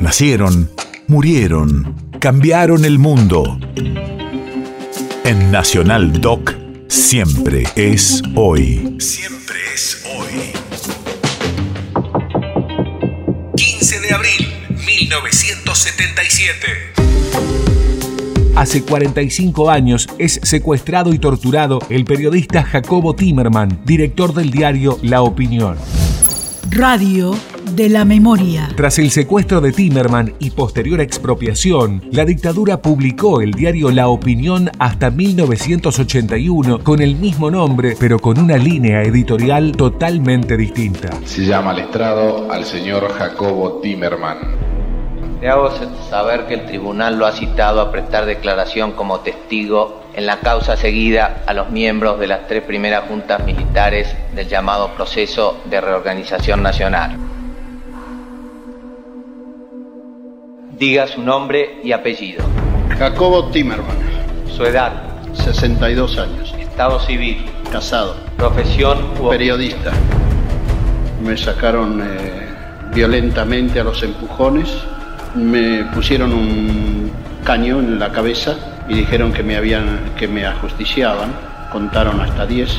Nacieron, murieron, cambiaron el mundo. En Nacional Doc, siempre es hoy. Siempre es hoy. 15 de abril, 1977. Hace 45 años es secuestrado y torturado el periodista Jacobo Timerman, director del diario La Opinión. Radio de la memoria. Tras el secuestro de Timerman y posterior expropiación, la dictadura publicó el diario La Opinión hasta 1981 con el mismo nombre, pero con una línea editorial totalmente distinta. Se llama al estrado al señor Jacobo Timerman. Le hago saber que el tribunal lo ha citado a prestar declaración como testigo en la causa seguida a los miembros de las tres primeras juntas militares del llamado proceso de reorganización nacional. Diga su nombre y apellido. Jacobo Timerman. Su edad. 62 años. Estado civil. Casado. Profesión. Periodista. Me sacaron eh, violentamente a los empujones. Me pusieron un caño en la cabeza y dijeron que me, habían, que me ajusticiaban. Contaron hasta 10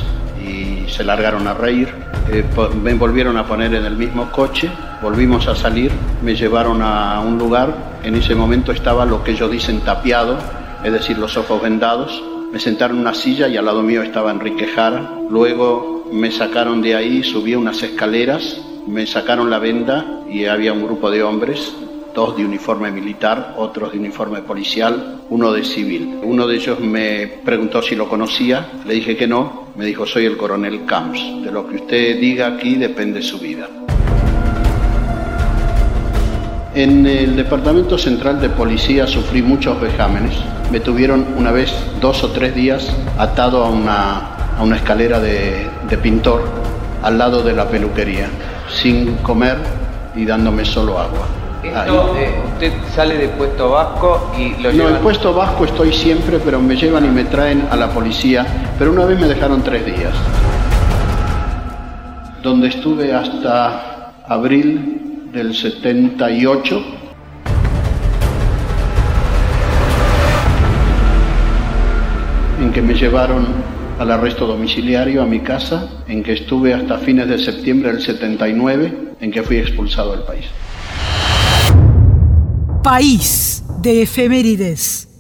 y se largaron a reír. Eh, me volvieron a poner en el mismo coche, volvimos a salir, me llevaron a un lugar, en ese momento estaba lo que ellos dicen tapiado, es decir, los ojos vendados, me sentaron en una silla y al lado mío estaba Enrique Jara, luego me sacaron de ahí, subí unas escaleras, me sacaron la venda y había un grupo de hombres dos de uniforme militar, otros de uniforme policial, uno de civil. Uno de ellos me preguntó si lo conocía, le dije que no, me dijo soy el coronel Camps, de lo que usted diga aquí depende su vida. En el Departamento Central de Policía sufrí muchos vejámenes. Me tuvieron una vez dos o tres días atado a una, a una escalera de, de pintor al lado de la peluquería, sin comer y dándome solo agua. Esto, eh, usted sale de puesto vasco y lo llevan... No, el puesto vasco estoy siempre, pero me llevan y me traen a la policía, pero una vez me dejaron tres días, donde estuve hasta abril del 78. en que me llevaron al arresto domiciliario a mi casa, en que estuve hasta fines de septiembre del 79, en que fui expulsado del país. País de efemérides.